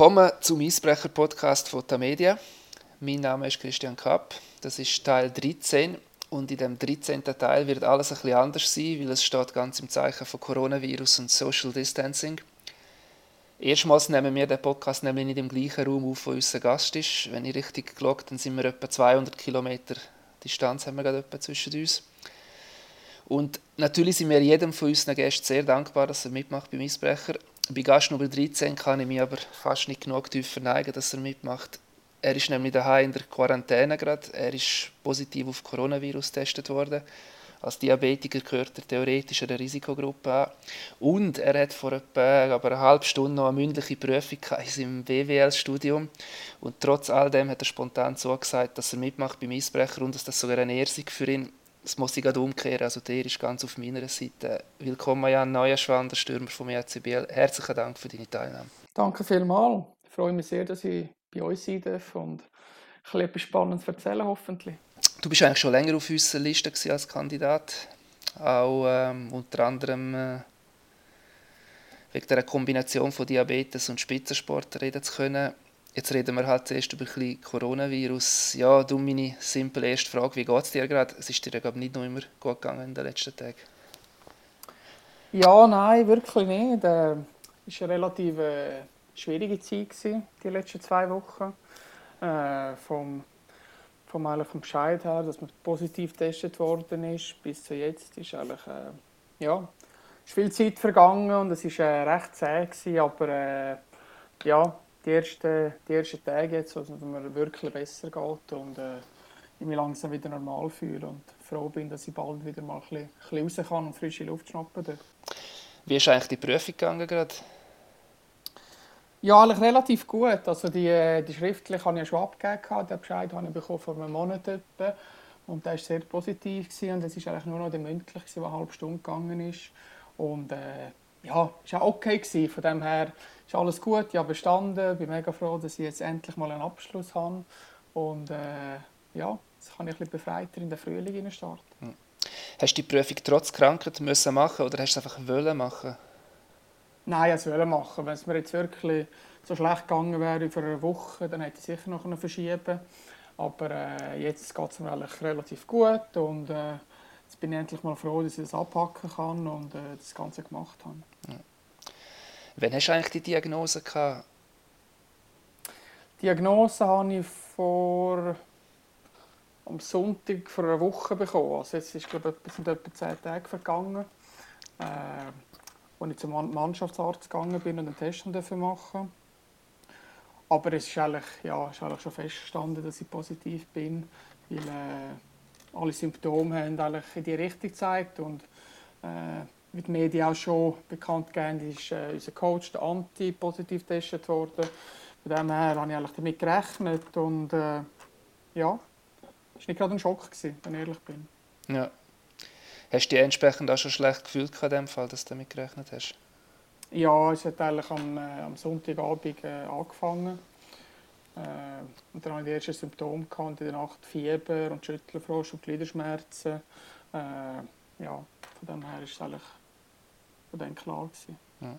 Willkommen zum Eisbrecher-Podcast von Media. Mein Name ist Christian Kapp. Das ist Teil 13 und in dem 13. Teil wird alles bisschen anders sein, weil es steht ganz im Zeichen von Coronavirus und Social Distancing. Erstmals nehmen wir den Podcast nämlich nicht im gleichen Raum auf, wo unser Gast ist. Wenn ich richtig geschaut dann sind wir etwa 200 Kilometer Distanz haben wir gerade etwa zwischen uns. Und natürlich sind wir jedem von unseren Gästen sehr dankbar, dass er mitmacht beim Eisbrecher. Bei Gast Nummer 13 kann ich mich aber fast nicht genug tief verneigen, dass er mitmacht. Er ist nämlich daheim in der Quarantäne gerade. Er ist positiv auf Coronavirus getestet worden. Als Diabetiker gehört er theoretisch einer Risikogruppe an. Und er hat vor etwa aber eine halbe Stunde noch eine mündliche Prüfung in seinem BWL-Studium. Und trotz all dem hat er spontan zugesagt, dass er mitmacht beim Eisbrecher und dass das sogar eine Ehre für ihn. Das muss ich gerade umkehren. Also der ist ganz auf meiner Seite. Willkommen, Jan Neuenschwan, der Stürmer vom ECBL. Herzlichen Dank für deine Teilnahme. Danke vielmals. Ich freue mich sehr, dass ich bei uns sein darf und etwas Spannendes erzählen hoffentlich. Du bist eigentlich schon länger auf unserer Liste als Kandidat, auch ähm, unter anderem äh, wegen der Kombination von Diabetes und Spitzensport reden zu können. Jetzt reden wir halt zuerst über ein Coronavirus. Ja, du, meine simple erste Frage, wie geht es dir gerade? Es ist dir ja nicht noch immer gut gegangen in den letzten Tagen. Ja, nein, wirklich nicht. Es äh, war eine relativ äh, schwierige Zeit, die letzten zwei Wochen. Äh, vom, vom, vom Bescheid her, dass man positiv getestet worden ist, bis zu jetzt ist eigentlich, äh, ja, ist viel Zeit vergangen und es war äh, recht zäh, gewesen, aber äh, ja, die ersten, die ersten Tage jetzt, also, dass mir wirklich besser geht und äh, ich mich langsam wieder normal fühle und froh bin, dass ich bald wieder mal ein bisschen, raus kann und frische Luft schnappen darf. Wie ist eigentlich die Prüfung gegangen gerade? Ja, eigentlich relativ gut. Also die, äh, die schriftlich habe ich ja schon abgegeben. Den Bescheid habe ich bekommen vor einem Monat etwa. Und der war sehr positiv. Gewesen. Und es war eigentlich nur noch der mündlich, der eine halbe Stunde gegangen ist. Und äh, ja, es war auch okay. Gewesen. Von dem her ist alles gut. Ich habe bestanden. Ich bin mega froh, dass ich jetzt endlich mal einen Abschluss habe. Und äh, ja, jetzt kann ich ein bisschen befreiter in den Frühling starten. Hm. Hast du die Prüfung trotz Krankheit müssen machen oder hast du es einfach wollen machen? Nein, ich wollte machen. Wenn es mir jetzt wirklich so schlecht gegangen wäre für eine Woche, dann hätte ich sicher noch verschieben Aber äh, jetzt geht es mir eigentlich relativ gut und äh, jetzt bin ich endlich mal froh, dass ich das abpacken kann und äh, das Ganze gemacht habe. Ja. Wann hast du eigentlich die Diagnose gehabt? Die Diagnose habe ich vor am Sonntag vor einer Woche bekommen. Also jetzt ist glaube ich, sind etwa zehn Tage vergangen. Äh, als ich zum Mannschaftsarzt gegangen bin und einen Test machen durfte. Aber es ist eigentlich, ja, ist eigentlich schon festgestanden, dass ich positiv bin, weil äh, alle Symptome haben eigentlich in die Richtung gezeigt und äh, wie die Medien auch schon bekannt gegeben ist äh, unser Coach, der Anti, positiv getestet worden. Von dem her habe ich eigentlich damit gerechnet und äh, ja, es war nicht gerade ein Schock, gewesen, wenn ich ehrlich bin. Ja. Hast du dich entsprechend auch schon schlecht gefühlt in dem Fall, dass du damit gerechnet hast? Ja, es hat eigentlich am, äh, am Sonntagabend äh, angefangen. Äh, und dann hatte ich die ersten Symptome gehabt, in der Nacht Fieber und Schüttelfrost und Gliederschmerzen. Äh, ja, von dem her war es eigentlich von dem klar. Gewesen. Ja.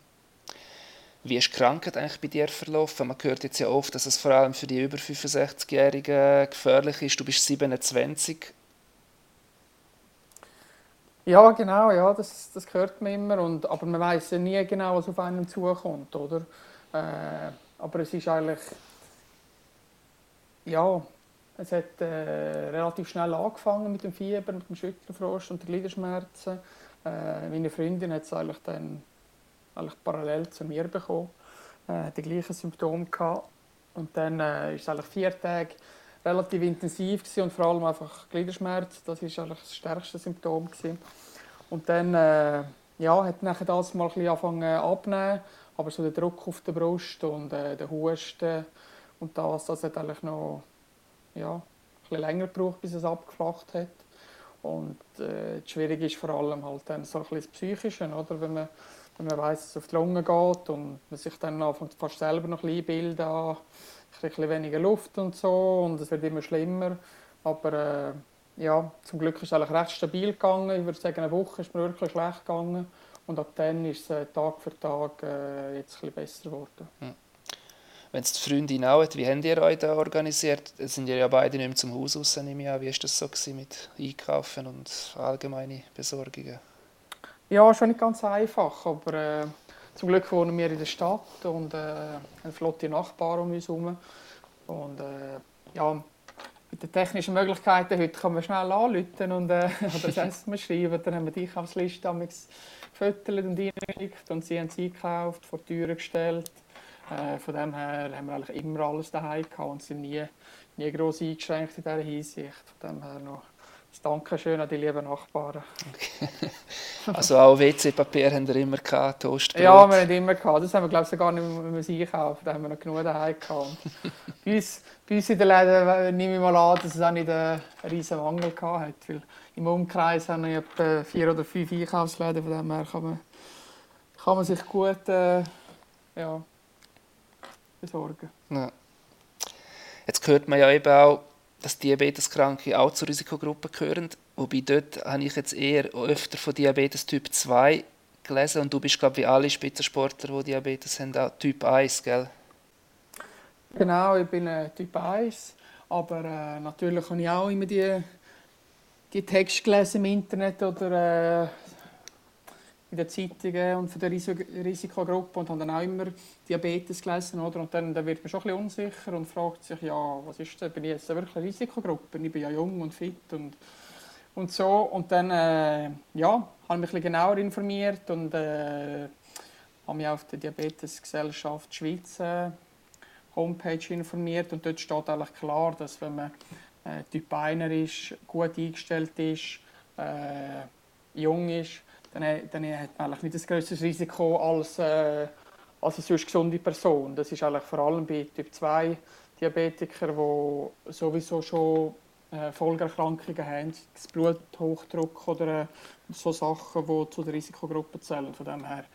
Wie ist die Krankheit eigentlich bei dir verlaufen? Man hört jetzt ja oft, dass es vor allem für die über 65-Jährigen gefährlich ist. Du bist 27. Ja, genau, ja, das, das hört man immer. Und, aber man weiß ja nie genau, was auf einen zukommt, oder? Äh, aber es ist eigentlich, ja, es hat äh, relativ schnell angefangen mit dem Fieber, mit dem Schüttelfrost und den Gliederschmerzen. Äh, meine Freundin hat es eigentlich dann eigentlich parallel zu mir bekommen, äh, die gleichen Symptome gehabt. Und dann äh, ist es eigentlich vier Tage relativ intensiv gewesen und vor allem einfach Gliederschmerz. Das ist eigentlich das stärkste Symptom gewesen. Und dann äh, ja, hat nachher das mal ein bisschen angefangen abnehmen, aber so der Druck auf der Brust und äh, der Husten und das, das hat eigentlich noch ja, ein länger gebraucht, bis es abgeflacht hat. Und äh, das Schwierige ist vor allem halt dann so ein das Psychische, oder? Wenn man, wenn man weiss, dass es auf die Lunge geht und man sich dann anfängt fast selber noch ein bisschen einbilden, ein bisschen weniger Luft und so und es wird immer schlimmer. Aber äh, ja, zum Glück ist es eigentlich recht stabil gegangen. Ich würde sagen, eine Woche ist mir wirklich schlecht gegangen und ab dann ist es äh, Tag für Tag äh, jetzt ein bisschen besser geworden. Hm. Wenn es die Freundin auch hat, wie habt ihr euch da organisiert? Es sind ihr ja beide nicht mehr zum Haus raus, ich an. Wie war das so mit Einkaufen und allgemeine Besorgungen? Ja, schon nicht ganz einfach, aber äh, zum Glück wohnen wir in der Stadt und äh, eine flotte Nachbarn um uns herum. Und äh, ja, mit den technischen Möglichkeiten heute kann man schnell anrufen und äh, oder ein SMS schreiben. Dann haben wir die Einkaufsliste gefüttert und reingeschickt und sie haben es einkauft, vor die Tür gestellt. Äh, von dem her haben wir eigentlich immer alles daheim gehabt und sind nie, nie gross eingeschränkt in dieser Hinsicht. Von dem her noch das Dankeschön an die lieben Nachbarn. Okay. Also auch WC-Papier haben wir immer gehabt, Toastbrot? Ja, wir haben immer gehabt. Das haben wir glaube ich gar nicht mehr einkaufen. Da haben wir noch genug daheim gehabt. bei, uns, bei uns in den Läden äh, nehme ich mal an, dass es auch nicht einen riesen Mangel gehabt hat. Weil im Umkreis haben wir etwa vier oder fünf Einkaufsläden. Von dem her kann man, kann man sich gut äh, ja, besorgen. Ja. Jetzt hört man ja eben auch, dass Diabeteskranke auch zur Risikogruppe gehören. Wobei dort habe ich jetzt eher öfter von Diabetes Typ 2 gelesen und du bist, glaube ich, wie alle Spitzensportler, die Diabetes haben, auch Typ 1, gell? Genau, ich bin äh, Typ 1, aber äh, natürlich habe ich auch immer die, die Texte gelesen im Internet oder äh, in den Zeitungen und von der Risikogruppe und habe dann auch immer Diabetes gelesen. Oder? Und dann, dann wird man schon ein bisschen unsicher und fragt sich, ja, was ist das? Bin ich jetzt wirklich eine Risikogruppe? Ich bin ja jung und fit und, und so. Und dann äh, ja, habe ich mich ein genauer informiert und äh, habe mich auf der Diabetesgesellschaft Schweiz äh, Homepage informiert und dort steht eigentlich klar, dass wenn man äh, Typ 1 ist, gut eingestellt ist, äh, jung ist, dann, dann hat man nicht ein größeres Risiko als, äh, als eine sonst gesunde Person. Das ist eigentlich vor allem bei Typ 2 Diabetikern, die sowieso schon äh, Folgeerkrankungen haben, das Bluthochdruck oder äh, so Sachen, die zu der Risikogruppe zählen. Von dem her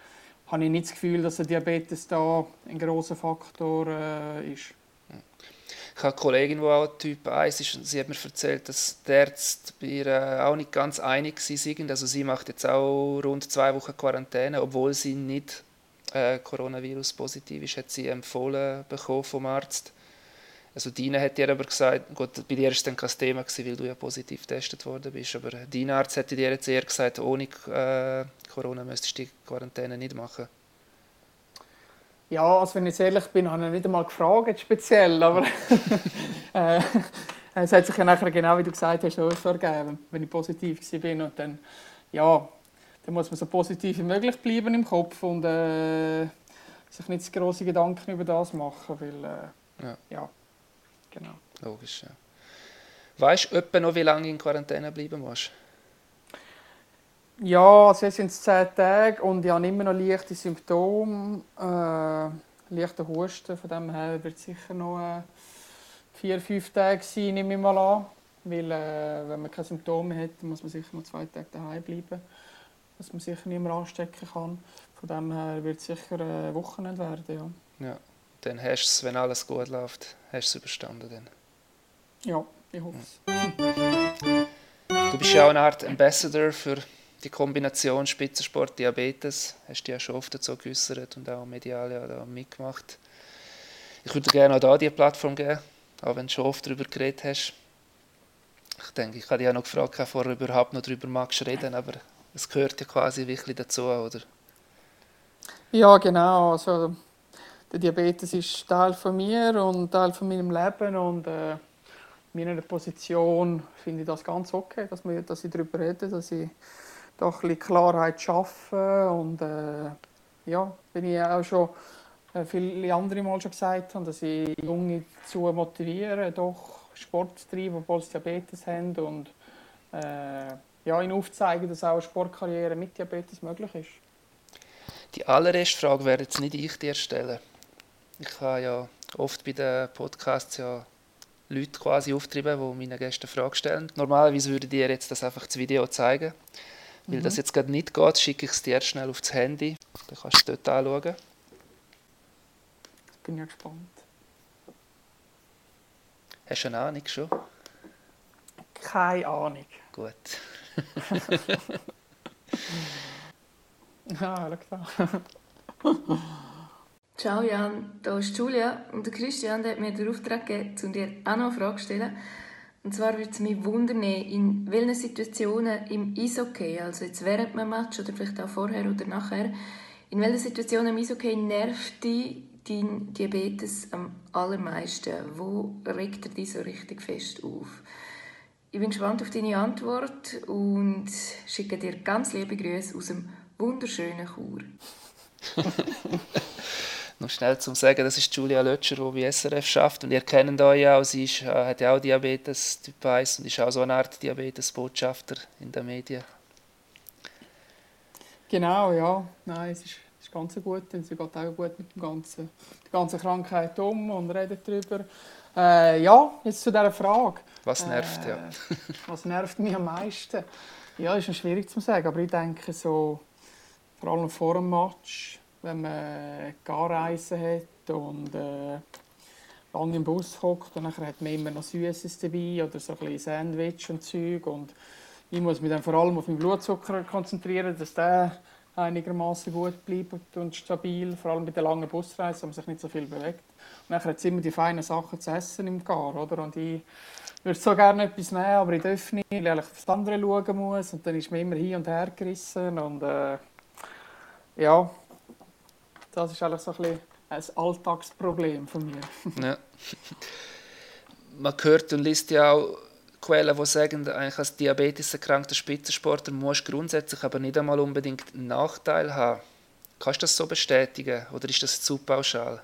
habe ich nicht das Gefühl, dass der Diabetes da ein großer Faktor äh, ist. Ich habe eine Kollegin, die auch Typ 1 ist, und sie hat mir erzählt, dass die Ärzte bei ihr auch nicht ganz einig sind. Also sie macht jetzt auch rund zwei Wochen Quarantäne, obwohl sie nicht äh, Coronavirus positiv ist, hat sie empfohlen bekommen vom Arzt. Also Dina hat dir aber gesagt, gut, bei dir war es dann kein Thema, gewesen, weil du ja positiv getestet worden bist, aber dein Arzt hätte dir jetzt eher gesagt, ohne äh, Corona müsstest du die Quarantäne nicht machen. Ja, also wenn ich ehrlich bin, habe ich nicht einmal gefragt, speziell, aber äh, es hat sich ja nachher genau wie du gesagt hast, so ergeben, wenn ich positiv war und dann, ja, dann muss man so positiv wie möglich bleiben im Kopf und äh, sich nicht zu große Gedanken über das machen, weil, äh, ja. ja, genau. Logisch, ja. Weißt du noch, wie lange du in Quarantäne bleiben musst? Ja, also jetzt sind es zehn Tage und ich habe immer noch leichte Symptome, äh, leichte Husten. Von dem her wird es sicher noch äh, vier, fünf Tage sein, nehme ich mal an. Weil äh, wenn man keine Symptome hat, muss man sicher noch zwei Tage daheim bleiben, dass man sicher nicht mehr anstecken kann. Von dem her wird es sicher ein Wochenende werden, ja. Ja, dann hast du es, wenn alles gut läuft, hast du es überstanden dann. Ja, ich hoffe es. Du bist ja auch eine Art Ambassador für die Kombination Spitzensport, Diabetes, hast du ja schon oft dazu geäußert und auch medial ja da mitgemacht. Ich würde gerne auch da die Plattform geben, auch wenn du schon oft darüber geredet hast. Ich denke, ich habe dich ja noch gefragt, ob du überhaupt noch darüber magst reden, aber es gehört ja quasi wirklich dazu, oder? Ja, genau. Also, der Diabetes ist Teil von mir und Teil von meinem Leben und äh, in meiner Position finde ich das ganz okay, dass, wir, dass ich darüber rede, dass ich doch ein bisschen Klarheit schaffen und äh, ja, wenn ich auch schon äh, viele andere Mal schon gesagt habe, dass ich Junge dazu motiviere, doch Sport zu treiben, obwohl sie Diabetes haben und äh, ja, ihnen aufzeigen, dass auch eine Sportkarriere mit Diabetes möglich ist. Die allererste Frage werde jetzt nicht ich dir stellen. Ich habe ja oft bei den Podcasts ja Leute quasi auftreiben, die meinen Gästen Fragen stellen. Normalerweise würde ich dir jetzt das einfach das Video zeigen. Weil mhm. das jetzt gerade nicht geht, schicke ich es dir schnell aufs Handy. Dann kannst du es dort anschauen. Ich bin ja gespannt. Hast du eine Ahnung schon? Keine Ahnung. Gut. ah, schau da. Ciao Jan, hier ist Julia und der Christian der hat mir den Auftrag gegeben, um dir auch noch eine Frage zu stellen. Und zwar würde es mich wundern, in welchen Situationen im Eishockey, also jetzt während einem Match oder vielleicht auch vorher oder nachher, in welchen Situationen im Eishockey nervt dich dein Diabetes am allermeisten? Wo regt er dich so richtig fest auf? Ich bin gespannt auf deine Antwort und schicke dir ganz liebe Grüße aus dem wunderschönen Chur. noch schnell zum sagen, das ist Julia Lötscher, die bei SRF schafft und ihr kennt euch ja auch, sie ist, äh, hat ja auch Diabetes Typ 1 und ist auch so eine Art Diabetes-Botschafter in den Medien. Genau, ja. Nein, es ist, ist ganz gut und sie geht auch gut mit dem ganzen, der ganzen Krankheit um und redet darüber. Äh, ja, jetzt zu dieser Frage. Was nervt, äh, ja. was nervt mich am meisten? Ja, ist schwierig zu sagen, aber ich denke so, vor allem vor dem Match, wenn man Garreisen hat und äh, lange im Bus hockt, dann hat man immer noch Süßes dabei oder so ein Sandwich und Zeug und ich muss mich dann vor allem auf meinen Blutzucker konzentrieren, dass der einigermaßen gut bleibt und stabil, vor allem bei der langen Busreise, wo man sich nicht so viel bewegt. Und dann hat es immer die feinen Sachen zu essen im Gar, oder? Und ich würde so gerne etwas nehmen, aber ich darf nicht, weil ich auf das andere schauen muss und dann ist man immer hin und her gerissen und äh, ja, das ist eigentlich so ein, bisschen ein Alltagsproblem von mir. ja. Man hört und liest ja auch Quellen, die sagen, eigentlich als diabeteserkrankter Spitzensportler musst grundsätzlich aber nicht einmal unbedingt einen Nachteil haben. Kannst du das so bestätigen oder ist das zu pauschal?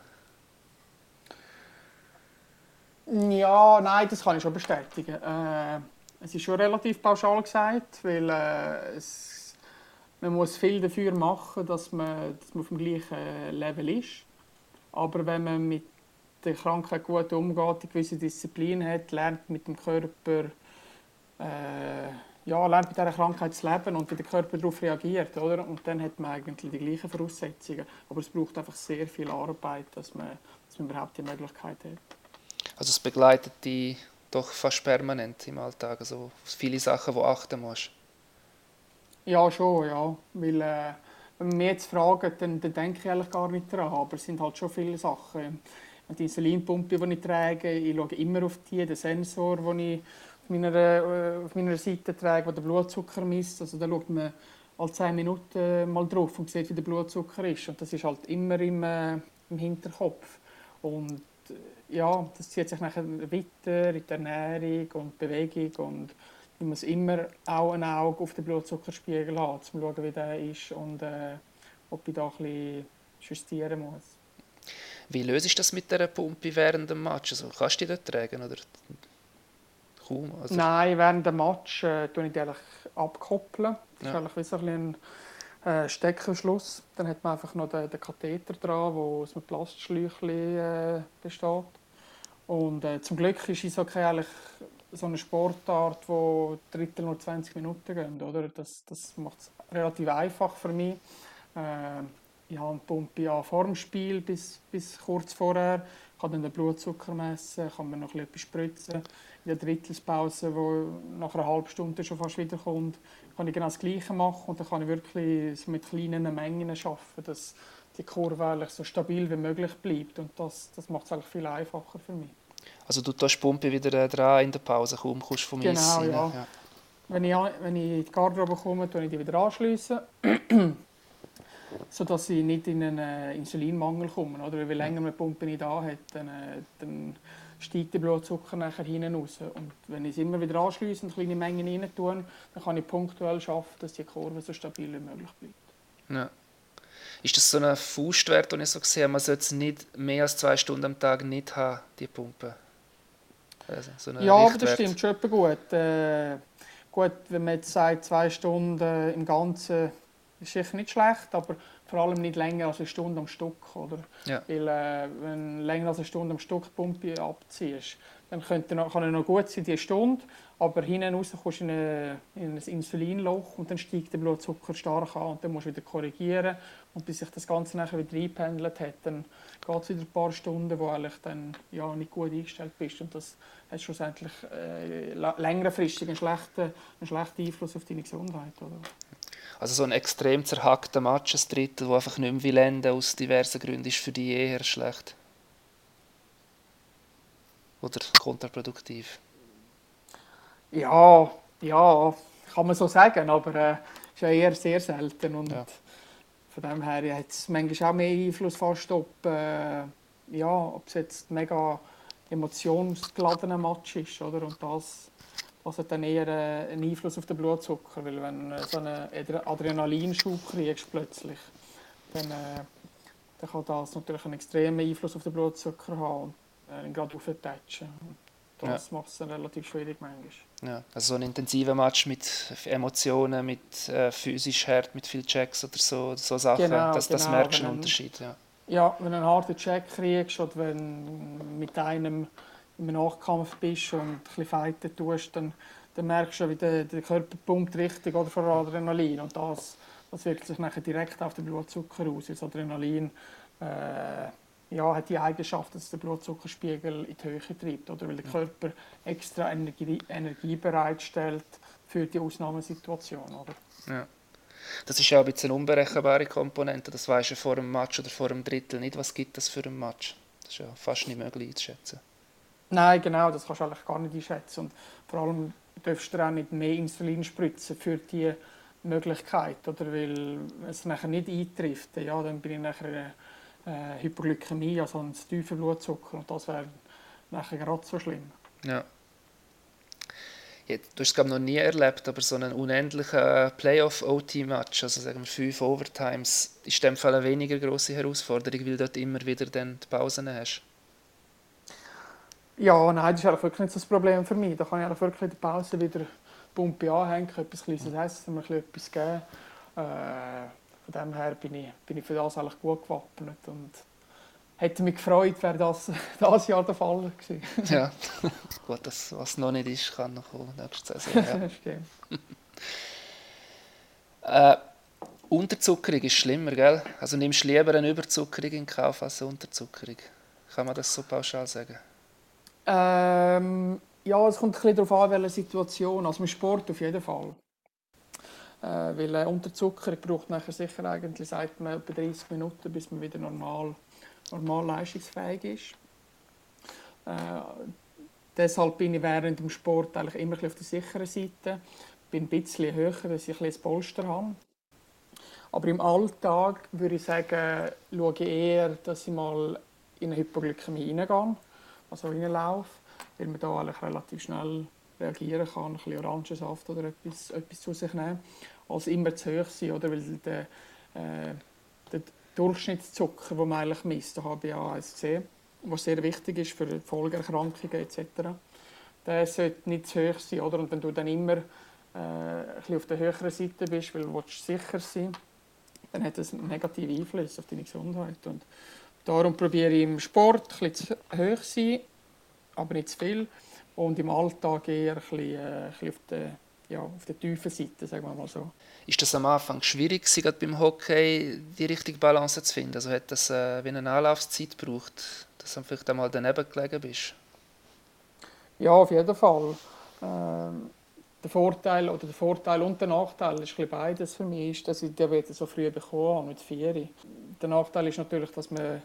Ja, nein, das kann ich schon bestätigen. Äh, es ist schon relativ pauschal gesagt, weil äh, es man muss viel dafür machen, dass man, dass man auf dem gleichen Level ist. Aber wenn man mit der Krankheit gut umgeht, eine gewisse Disziplin hat, lernt mit dem Körper, äh, ja, lernt mit dieser Krankheit zu leben und wie der Körper darauf reagiert, oder? Und dann hat man eigentlich die gleichen Voraussetzungen. Aber es braucht einfach sehr viel Arbeit, dass man, dass man überhaupt die Möglichkeit hat. Also es begleitet dich doch fast permanent im Alltag, also viele Sachen, die du achten musst. Ja, schon, ja. Weil, äh, wenn man mich jetzt fragt, dann, dann denke ich eigentlich gar nicht daran. Aber es sind halt schon viele Sachen. Die Insulinpumpe, die ich trage, ich schaue immer auf die, den Sensor, den ich auf meiner, äh, auf meiner Seite trage, der den Blutzucker misst. Also da schaut man alle 10 Minuten mal drauf und sieht, wie der Blutzucker ist. Und das ist halt immer im, äh, im Hinterkopf. Und äh, ja, das zieht sich nachher weiter in die Ernährung und Bewegung und ich muss immer auch ein Auge auf den Blutzuckerspiegel haben, um zu schauen, wie der ist und äh, ob ich da ein bisschen justieren muss. Wie löst du das mit dieser Pumpe während dem Match? Also, kannst du die dort tragen oder kaum? Also Nein, während dem Match äh, tue ich die eigentlich abkoppeln. Das ja. ist eigentlich wie so ein, ein äh, Steckerschluss. Dann hat man einfach noch den, den Katheter dran, der aus einem Plastschläuchchen äh, besteht. Und äh, zum Glück ist Eishockey eigentlich so eine Sportart, wo Drittel nur 20 Minuten gehen. Oder? Das, das macht es relativ einfach für mich. Äh, ich habe Pumpe ja vor dem Spiel bis, bis kurz vorher. Ich kann dann den Blutzucker messen, kann mir noch etwas spritzen. In der Drittelspause, wo nach einer halben Stunde schon fast wieder kommt, kann ich genau das Gleiche machen und dann kann ich wirklich mit kleinen Mengen arbeiten, dass die Kurve so stabil wie möglich bleibt. Und das, das macht es eigentlich viel einfacher für mich. Also du tust die Pumpe wieder dran in der Pause, kaum kommst vom genau, Eis ja. ja. Wenn, ich, wenn ich in die Garderobe komme, tue ich die wieder anschliessen, sodass ich nicht in einen äh, Insulinmangel komme. Oder? Weil länger man die Pumpe nicht da hat, dann, äh, dann steigt der Blutzucker nachher hinten raus. Und wenn ich es immer wieder anschließe und kleine Mengen rein tue, dann kann ich punktuell schaffen, dass die Kurve so stabil wie möglich bleibt. Ja. Ist das so ein Faustwert, den ich so sehe, man sollte es nicht mehr als zwei Stunden am Tag nicht haben, die Pumpe? Also so ja, aber das stimmt schon gut. Äh, gut, wenn man jetzt sagt, zwei Stunden im Ganzen ist sicher nicht schlecht, aber vor allem nicht länger als eine Stunde am Stück. Oder? Ja. Weil, äh, wenn du länger als eine Stunde am Stück Pumpe abziehst, dann könnte noch, kann es noch gut sein, die Stunde, aber hinten raus kommst du in, eine, in ein Insulinloch und dann steigt der Blutzucker stark an und dann musst du wieder korrigieren und bis sich das Ganze nachher wieder eingependelt hat, dann geht es wieder ein paar Stunden, wo eigentlich dann ja, nicht gut eingestellt bist und das hat schlussendlich äh, längerfristig einen schlechten, einen schlechten Einfluss auf deine Gesundheit. Oder? Also so ein extrem zerhackter Match, ein Drittel, wo einfach nicht mehr will aus diversen Gründen, ist für die eher schlecht. Oder kontraproduktiv. Ja, ja, kann man so sagen, aber äh, ist ja eher sehr selten. Und ja. von dem her hat es manchmal auch mehr Einfluss fast, ob, äh, ja, ob es jetzt ein mega emotionsgeladener Match ist. Oder? Und das, das hat dann eher äh, einen Einfluss auf den Blutzucker. Weil wenn du so einen Adrenalinschub kriegst plötzlich, dann, äh, dann kann das natürlich einen extremen Einfluss auf den Blutzucker haben und äh, gerade auftatschen. Das ja. macht es dann relativ schwierig manchmal. Ja, also so ein intensiver Match mit Emotionen, mit äh, physisch hart, mit viel Checks oder so, so Sachen, genau, das, das genau, merkst du einen Unterschied. Ja. ja, wenn du einen harten Check kriegst oder wenn du mit einem im Nachkampf bist und ein bisschen fighten tust, dann, dann merkst du, wie der, der Körper pumpt richtig oder vor Adrenalin und das, das wirkt sich nachher direkt auf den Blutzucker aus. Das Adrenalin äh, ja, hat die Eigenschaft, dass der Blutzuckerspiegel in die Höhe treibt, oder weil der Körper extra Energie, Energie bereitstellt für die Ausnahmesituation. Oder? Ja. Das ist ja ein bisschen eine unberechenbare Komponente. Das weisst du vor dem Match oder vor dem Drittel nicht. Was gibt das für ein Match? Das ist ja fast nicht möglich einzuschätzen. Nein, genau, das kannst du eigentlich gar nicht einschätzen. Und vor allem darfst du auch nicht mehr Insulin spritzen für diese Möglichkeit. Oder weil es nachher nicht eintrifft, ja, dann bin ich nachher äh, Hypoglykämie, also einen tiefen Blutzucker. Und das wäre nachher gerade so schlimm. Ja. ja du hast es noch nie erlebt, aber so einen unendlichen Playoff-OT-Match, also sagen wir fünf Overtimes, ist in dem Fall eine weniger große Herausforderung, weil du dort immer wieder dann die Pausen hast. Ja, nein, das ist wirklich nicht so das Problem für mich. Da kann ich wirklich in der Pause wieder Pumpe anhängen, etwas Kleines essen, mir etwas geben. Äh, von dem her bin ich, bin ich für das eigentlich gut gewappnet und hätte mich gefreut, wäre das dieses Jahr der Fall gewesen. ja, gut, das, was noch nicht ist, kann noch kommen nächste Saison. Ja. Stimmt. äh, Unterzuckerung ist schlimmer, gell? Also nimmst du lieber eine Überzuckerung in Kauf als eine Unterzuckerung. Kann man das so pauschal sagen? Ähm, ja, es kommt ein bisschen darauf an, welche Situation. Also mit Sport auf jeden Fall. Äh, weil äh, Unterzucker braucht nachher sicher eigentlich, sagt man, etwa 30 Minuten, bis man wieder normal, normal leistungsfähig ist. Äh, deshalb bin ich während dem Sport eigentlich immer auf der sicheren Seite. Bin ein bisschen höher, dass ich ein, ein Polster habe. Aber im Alltag würde ich sagen, schaue ich eher, dass ich mal in eine Hypoglykämie hineingehe, also reinlaufe, weil man da eigentlich relativ schnell reagieren kann, ein bisschen Orangensaft oder etwas, etwas zu sich nehmen, als immer zu hoch sein, oder? weil der, äh, der Durchschnittszucker, den man eigentlich misst, eins gesehen, was sehr wichtig ist für Folgeerkrankungen etc., der sollte nicht zu hoch sein. Oder? Und wenn du dann immer äh, ein bisschen auf der höheren Seite bist, weil du sicher sein dann hat das einen negativen Einfluss auf deine Gesundheit. Und darum probiere ich im Sport ein bisschen zu hoch sein, aber nicht zu viel und im Alltag eher ein bisschen, äh, ein bisschen auf, der, ja, auf der tiefen Seite, sagen wir mal so. Ist das am Anfang schwierig, gerade beim Hockey die richtige Balance zu finden? Also hat das äh, wie eine Anlaufzeit gebraucht, dass du vielleicht einmal daneben gelegen bist? Ja, auf jeden Fall. Ähm, der Vorteil oder der Vorteil und der Nachteil ist ein beides für mich, ist, dass ich Diabetes so früh bekommen habe, mit vier. Der Nachteil ist natürlich, dass man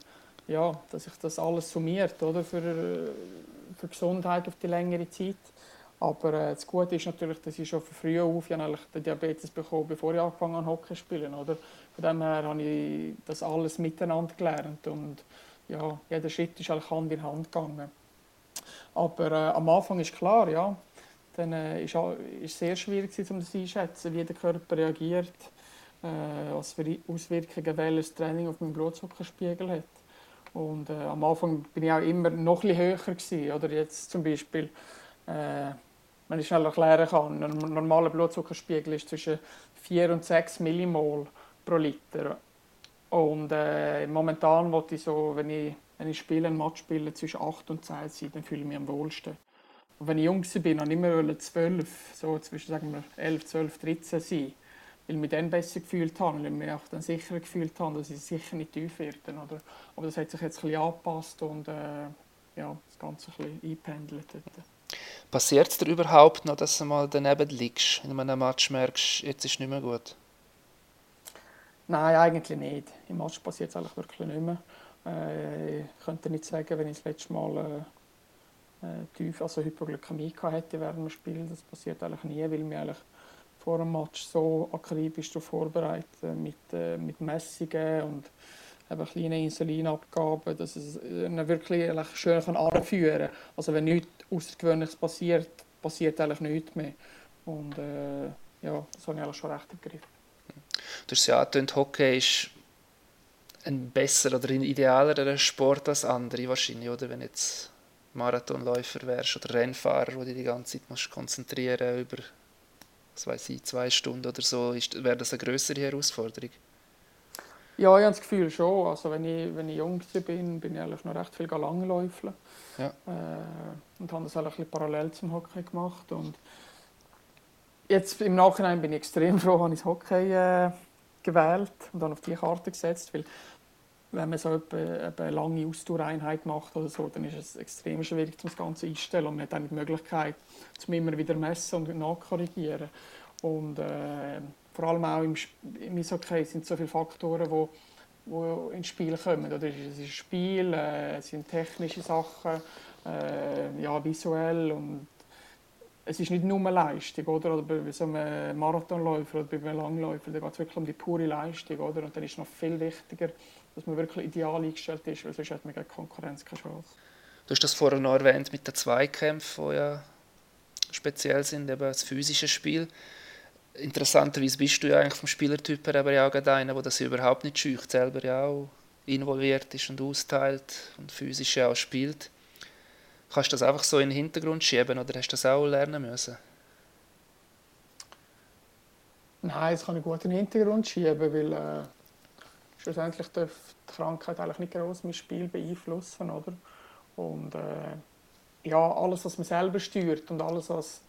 ja, dass sich das alles summiert, oder für für Gesundheit auf die längere Zeit. Aber äh, das Gute ist natürlich, dass ich schon von früh auf ja, den Diabetes bekommen bevor ich angefangen habe, Hockey zu spielen. Oder? Von dem her habe ich das alles miteinander gelernt und ja, jeder Schritt ist eigentlich Hand in Hand gegangen. Aber äh, am Anfang ist klar, ja, dann äh, ist es sehr schwierig, um das einzuschätzen, wie der Körper reagiert, äh, was für Auswirkungen welches Training auf meinen Blutzuckerspiegel hat. Und äh, am Anfang bin ich auch immer noch ein höher gewesen. Oder jetzt zum Beispiel, äh, wenn ich schnell erklären kann, ein normaler Blutzuckerspiegel ist zwischen 4 und 6 Millimol pro Liter. Und äh, momentan wollte ich so, wenn ich, wenn ich spiele, ein Match spiele, zwischen 8 und 10 sein, dann fühle ich mich am wohlsten. Und wenn ich jung war, bin ich immer 12, so zwischen sagen wir 11, 12, 13 sein weil mich dann besser gefühlt habe, weil mich auch dann sicherer gefühlt habe, dass ich sicher nicht tief werde. Oder? Aber das hat sich jetzt ein bisschen angepasst und äh, ja, das Ganze ein bisschen eingependelt. Passiert es dir überhaupt noch, dass du mal daneben liegst, in einem Match merkst, jetzt ist es nicht mehr gut? Nein, eigentlich nicht. Im Match passiert es eigentlich wirklich nicht mehr. Äh, ich könnte nicht sagen, wenn ich das letzte Mal äh, äh tief, also Hypoglykämie hätte während dem Spiel. Das passiert eigentlich nie, weil wir eigentlich vor dem Match so akribisch darauf vorbereiten mit, äh, mit Messungen und eben kleine Insulinabgaben, dass es ihn wirklich schön anführen kann. Also wenn nichts Außergewöhnliches passiert, passiert eigentlich nichts mehr. Und äh, ja, das habe ich eigentlich schon recht im Griff. Du hast ja angetönt, Hockey ist ein besserer oder ein idealerer Sport als andere wahrscheinlich, oder? Wenn jetzt Marathonläufer wärst oder Rennfahrer, wo du die ganze Zeit musst konzentrieren über, was weiß ich, zwei Stunden oder so, wäre das eine größere Herausforderung? Ja, ich habe das Gefühl schon. Also wenn ich, wenn ich jung bin, bin ich eigentlich noch recht viel Langläufeln. Ja. Äh, und habe das eigentlich ein parallel zum Hockey gemacht. Und jetzt im Nachhinein bin ich extrem froh, dass ich das Hockey äh, gewählt und dann auf die Karte gesetzt, weil wenn man so eine, eine lange Ausdauereinheit macht oder so, dann ist es extrem schwierig, das Ganze einzustellen und man hat dann die Möglichkeit, zum immer wieder messen und nachkorrigieren. Und äh, vor allem auch im, im Eishockey sind so viele Faktoren, die wo ins Spiel kommen. Oder es ist Spiel, äh, es sind technische Sachen, äh, ja, visuell und es ist nicht nur Leistung, oder? oder bei so einem Marathonläufer oder bei einem Langläufer, da geht es wirklich um die pure Leistung, oder? Und dann ist es noch viel wichtiger, dass man wirklich ideal eingestellt ist, weil sonst hat man gegen Konkurrenz keine Chance. Du hast das vorher noch erwähnt mit den Zweikämpfen, die ja speziell sind, eben das physische Spiel. Interessanterweise bist du ja eigentlich vom Spielertyp her aber ja auch einer, der das überhaupt nicht scheucht, selber ja auch involviert ist und austeilt und physisch ja auch spielt. Kannst du das einfach so in den Hintergrund schieben oder hast du das auch lernen müssen? Nein, das kann ich gut in den Hintergrund schieben, weil äh, schlussendlich darf die Krankheit eigentlich nicht groß mein Spiel beeinflussen, oder? Und äh, ja, alles, was man selber steuert und alles, was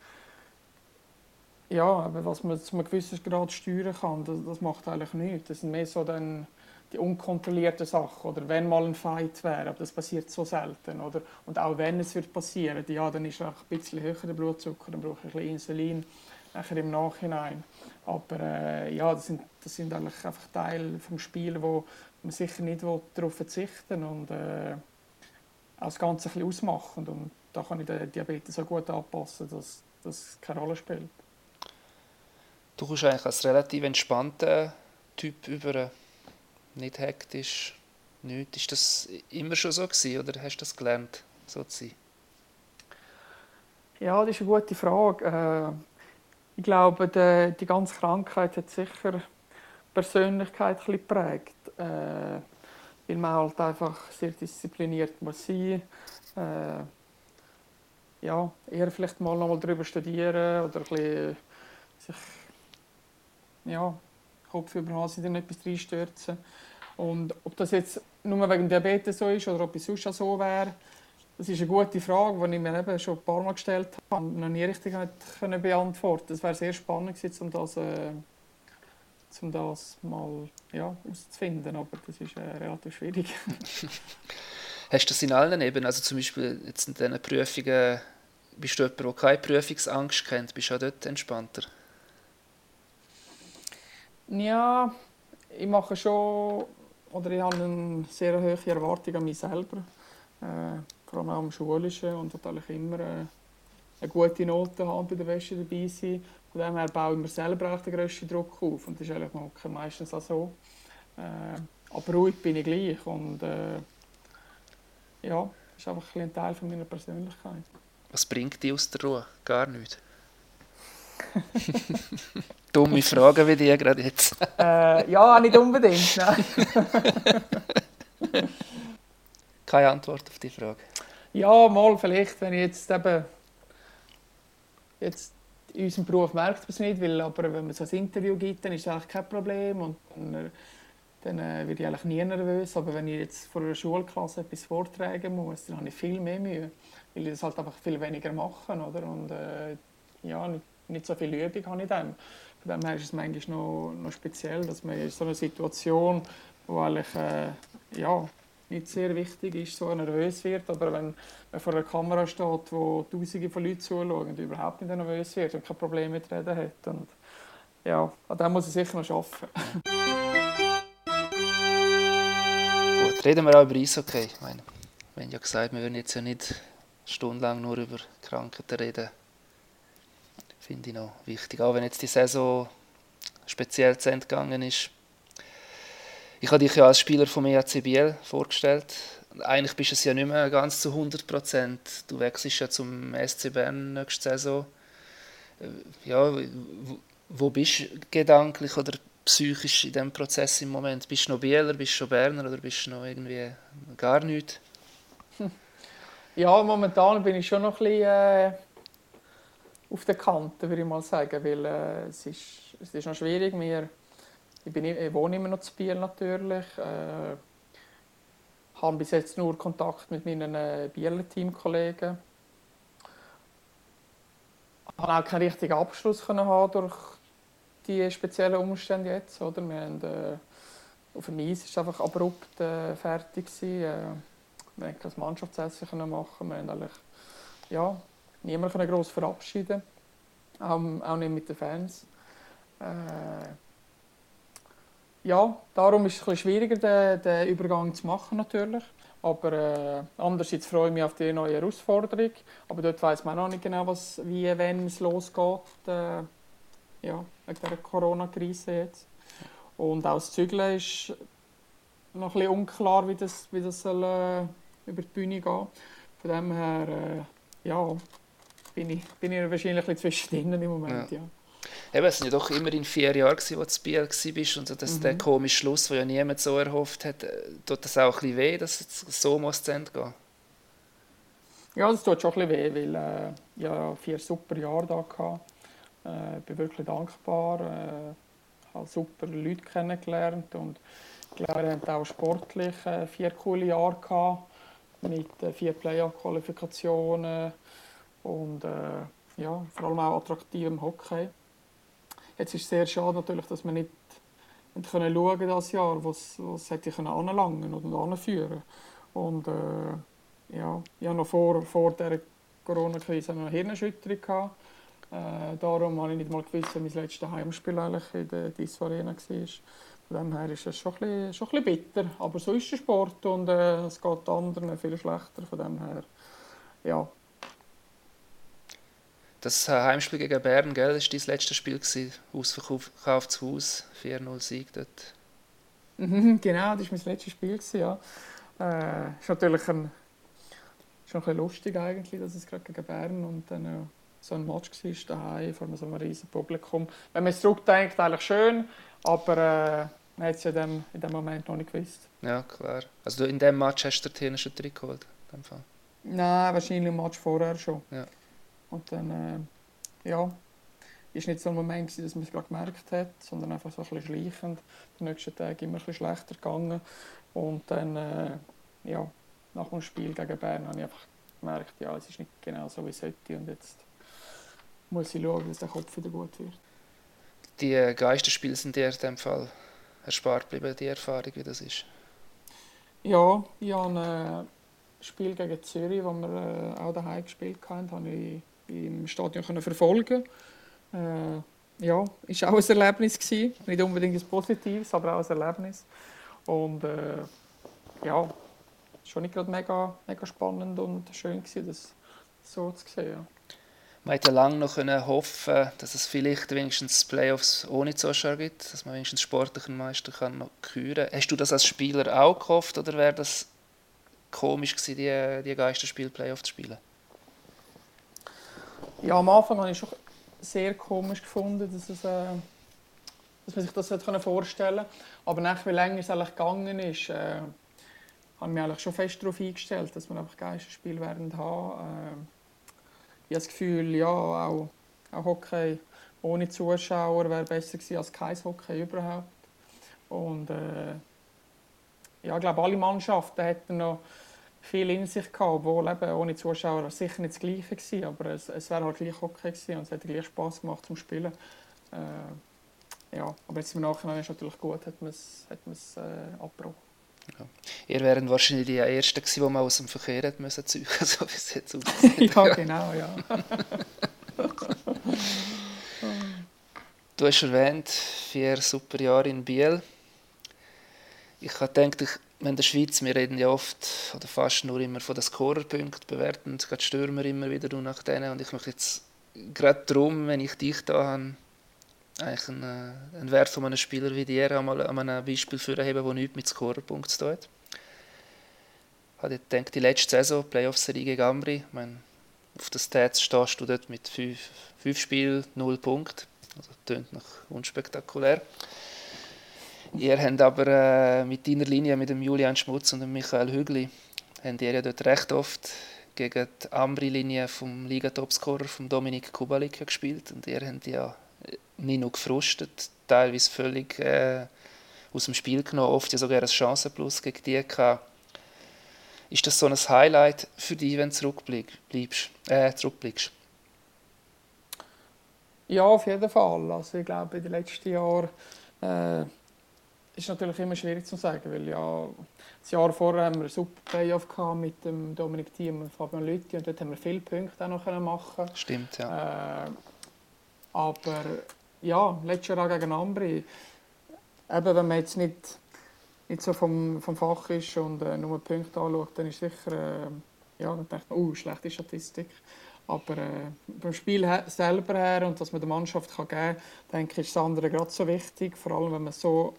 ja, was man zu einem gewissen Grad steuern kann, das, das macht eigentlich nichts. Das sind mehr so dann die unkontrollierten Sachen oder wenn mal ein Fight wäre, aber das passiert so selten. Oder? Und auch wenn es wird passieren, ja, dann ist auch ein bisschen höher der Blutzucker, dann brauche ich ein bisschen Insulin nachher im Nachhinein. Aber äh, ja, das sind, das sind eigentlich einfach Teile des Spiels, wo man sicher nicht darauf verzichten und äh, auch das Ganze ein bisschen ausmachen. Und da kann ich den Diabetes so gut anpassen, dass das keine Rolle spielt. Du kommst eigentlich als relativ entspannter Typ über nicht hektisch, nichts. Ist das immer schon so gewesen, oder hast du das gelernt, so zu sein? Ja, das ist eine gute Frage. Ich glaube, die, die ganze Krankheit hat sicher die Persönlichkeit ein geprägt. Äh, weil man halt einfach sehr diszipliniert muss sein äh, ja, eher vielleicht mal noch mal darüber studieren oder ein bisschen sich ja, Kopf über Hals in etwas reinstürzen. Und ob das jetzt nur wegen Diabetes so ist oder ob es sonst so wäre, das ist eine gute Frage, die ich mir eben schon ein paar Mal gestellt habe und noch nie richtig können beantworten Es wäre sehr spannend gewesen, um das, äh, um das mal ja, auszufinden, aber das ist äh, relativ schwierig. Hast du das in allen Ebenen, also zum Beispiel jetzt in diesen Prüfungen, bist du jemand, der keine Prüfungsangst kennt, bist du auch dort entspannter? Ja, ich mache schon, oder ich habe eine sehr hohe Erwartung an mich selber. Äh, vor allem auch am Schulischen und natürlich immer äh, eine gute Note haben bei der Wäsche dabei sein. Von dem her baue ich mir selber auch den grössten Druck auf und das ist eigentlich meistens auch so. Äh, aber ruhig bin ich gleich und äh, ja, das ist einfach ein Teil von meiner Persönlichkeit. Was bringt dich aus der Ruhe? Gar nichts. Dumme Fragen wie die gerade jetzt. äh, ja, nicht unbedingt. Keine Antwort auf die Frage. Ja, mal vielleicht, wenn ich jetzt eben jetzt in unserem Beruf merkt man es nicht, weil, aber wenn man so ein Interview gibt, dann ist es eigentlich kein Problem und dann, dann äh, werde ich eigentlich nie nervös. Aber wenn ich jetzt vor einer Schulklasse etwas vortragen muss, dann habe ich viel mehr Mühe, weil ich das halt einfach viel weniger mache, oder? Und äh, ja, nicht, nicht so viel Übung habe ich dem. Von dem her ist es manchmal noch, noch speziell, dass man in so einer Situation, wo eigentlich äh, ja, nicht sehr wichtig ist, so nervös wird, aber wenn man vor einer Kamera steht, wo Tausende von Leuten zuschauen und überhaupt nicht nervös wird und kein Problem mit Reden hat. Und ja, an dem muss ich sicher noch arbeiten. Reden wir auch über Eishockey. Ich meine, wir haben ja gesagt, wir würden jetzt ja nicht stundenlang nur über Krankheiten reden. Finde ich noch wichtig. Auch wenn jetzt die Saison speziell zu Ende gegangen ist. Ich habe dich ja als Spieler vom EAC Biel vorgestellt. Eigentlich bist du es ja nicht mehr ganz zu 100 Prozent. Du wechselst ja zum SC Bern nächste Saison. Äh, ja, wo bist du gedanklich oder psychisch in diesem Prozess im Moment? Bist du noch Bieler, bist du schon Berner oder bist du noch irgendwie gar nichts? Ja, momentan bin ich schon noch ein bisschen äh, auf der Kante, würde ich mal sagen, weil äh, es, ist, es ist noch schwierig. Wir, ich, bin, ich wohne immer noch zu Biel natürlich. Äh, habe bis jetzt nur Kontakt mit meinen äh, Bieler Teamkollegen. Ich konnte auch keinen richtigen Abschluss haben durch die speziellen Umstände jetzt. Oder? Wir haben, äh, auf dem Eis war einfach abrupt äh, fertig. Gewesen. Äh, wir konnten kein Mannschaftsessen machen. Wir haben eigentlich, ja, niemanden gross verabschieden auch, auch nicht mit den Fans. Äh, ja, darum ist es ein bisschen schwieriger, den, den Übergang zu machen natürlich. Aber äh, andererseits freue ich mich auf die neue Herausforderung. Aber dort weiß man auch noch nicht genau, was, wie, wenn es losgeht. Äh, ja, wegen der Corona-Krise jetzt. Und auch das Zügeln ist noch ein bisschen unklar, wie das, wie das soll, äh, über die Bühne gehen Von dem her, äh, ja, bin ich, bin ich wahrscheinlich ein bisschen zwischendrin im Moment, ja. ja. Eben, es waren ja doch immerhin vier Jahre, gewesen, wo du Biel warst und so, dass mhm. der komische Schluss, den ja niemand so erhofft hat, äh, tut das auch ein bisschen weh, dass es so muss zu Ende gehen Ja, das tut schon ein bisschen weh, weil äh, ich ja vier super Jahre da hatte. Äh, bin wirklich dankbar, äh, habe super Leute kennengelernt und ich glaube, wir hatten auch sportlich äh, vier coole Jahre gehabt, mit äh, vier Playoff-Qualifikationen und äh, ja, vor allem auch attraktivem Hockey. Jetzt ist es sehr schade natürlich, dass wir nicht können schauen das Jahr, was was hätte ich anlangen und anführen und äh, ja, ich hatte noch vor, vor der Corona-Krise eine Hirnerschütterung gehabt. Äh, darum habe ich nicht mal gewusst, wie mein letztes Heimspiel eigentlich in der Disso Arena war. Von dem her ist es schon ein, schon ein bisschen bitter. Aber so ist der Sport und äh, es geht anderen viel schlechter. Von dem her, ja, das Heimspiel gegen Bern, gell, das war dein letztes Spiel, gewesen. ausverkauftes Haus, 4-0 Sieg dort. Mhm, genau, das war mein letztes Spiel. Gewesen, ja. Äh, ist natürlich ein, schon ein bisschen lustig eigentlich, dass es gerade gegen Bern und dann äh, so ein Match war daheim vor so einem riesigen Publikum. Wenn man es zurückdenkt, eigentlich schön, aber äh, man hat es ja in dem, in dem Moment noch nicht gewusst. Ja, klar. Also in dem Match hast du den schon drin geholt? Nein, wahrscheinlich im Match vorher schon. Ja. Und dann, äh, ja, ist nicht so ein Moment, dass man es gerade gemerkt hat, sondern einfach so ein bisschen schleichend. Die nächsten Tage immer ein bisschen schlechter gegangen. Und dann, äh, ja, nach dem Spiel gegen Bern habe ich einfach gemerkt, ja, es ist nicht genau so, wie es sollte. Und jetzt muss ich schauen, dass der Kopf wieder gut wird. Die äh, Geisterspiele sind dir in dem Fall erspart geblieben, die Erfahrung, wie das ist? Ja, ich habe ein Spiel gegen Zürich, wo wir äh, auch daheim gespielt haben, habe ich im Stadion können verfolgen äh, ja, ist auch ein Erlebnis gewesen. Nicht unbedingt ein positives, aber auch ein Erlebnis. Und äh, ja, schon nicht gerade mega, mega spannend und schön gewesen, das so zu sehen. Ja. Man hätte lange noch hoffen, dass es vielleicht wenigstens Playoffs ohne Zuschauer gibt, dass man wenigstens sportlichen Meister kann noch küren. Hast du das als Spieler auch gehofft oder wäre das komisch gewesen, die, die Geisterspiel-Playoffs zu spielen? Ja, am Anfang habe ich schon sehr komisch gefunden, dass, es, äh, dass man sich das hätte vorstellen konnte. Aber nach wie länger es eigentlich gegangen ist, äh, habe ich mich schon fest darauf eingestellt, dass wir einfach Geisterspiel werden haben. Äh, ich habe das Gefühl, ja, auch, auch Hockey ohne Zuschauer wäre besser gewesen als kein Hockey überhaupt. Und äh, ja, ich glaube, alle Mannschaften hätten noch viel in sich gehabt, obwohl eben ohne Zuschauer sicher nicht das Gleiche gewesen, aber es, es wäre halt gleich okay gewesen und es hätte gleich Spaß gemacht zum Spielen. Äh, ja, aber jetzt im Nachhinein ist es natürlich gut, hat man es, hat man es äh, abgebrochen. Ja. Ihr wären wahrscheinlich die Ersten gewesen, die man aus dem Verkehr hätte müssen zeugen, so wie es jetzt aussieht. ja, genau, ja. du hast erwähnt, vier super Jahre in Biel. Ich habe gedacht, ich in der Schweiz, wir reden ja oft oder fast nur immer von den Scorerpunkten, bewerten gerade Stürmer immer wieder nur nach denen und ich möchte jetzt gerade darum, wenn ich dich da habe, eigentlich einen, äh, einen Wert von einem Spieler wie dir einmal an einem Beispiel herheben, der nichts mit Scorerpunkten zu tun hat. Ich gedacht, die letzte Saison, Playoff-Serie gegen Ambri, ich meine, auf den Stats stehst du dort mit fünf, fünf Spielen, null Punkte. Also tönt noch unspektakulär. Ihr habt aber äh, mit deiner Linie, mit dem Julian Schmutz und dem Michael Hügli, habt ihr ja dort recht oft gegen die Ambri-Linie vom Liga-Topscorer, vom Dominik Kubalik, gespielt. Und ihr habt ja nicht nur gefrustet, teilweise völlig äh, aus dem Spiel genommen, oft ja sogar ein Chancenplus gegen die gehabt. Ist das so ein Highlight für dich, wenn du zurückblickst? Äh, zurückblickst? Ja, auf jeden Fall. Also ich glaube, in den letzten Jahren äh, ist natürlich immer schwierig zu sagen, weil ja, das Jahr vorher haben wir einen super Playoff mit dem Dominik Thiem und Fabian Lütti und dort haben wir viele Punkte auch noch machen Stimmt, ja. Äh, aber ja, letztes Jahr auch gegen Ambri. Eben, wenn man jetzt nicht, nicht so vom, vom Fach ist und äh, nur Punkte anschaut, dann ist sicher, äh, ja, dann denkt man, oh, schlechte Statistik. Aber äh, beim Spiel selber her und dass man der Mannschaft kann geben kann, denke ich, ist das andere gerade so wichtig. Vor allem, wenn man so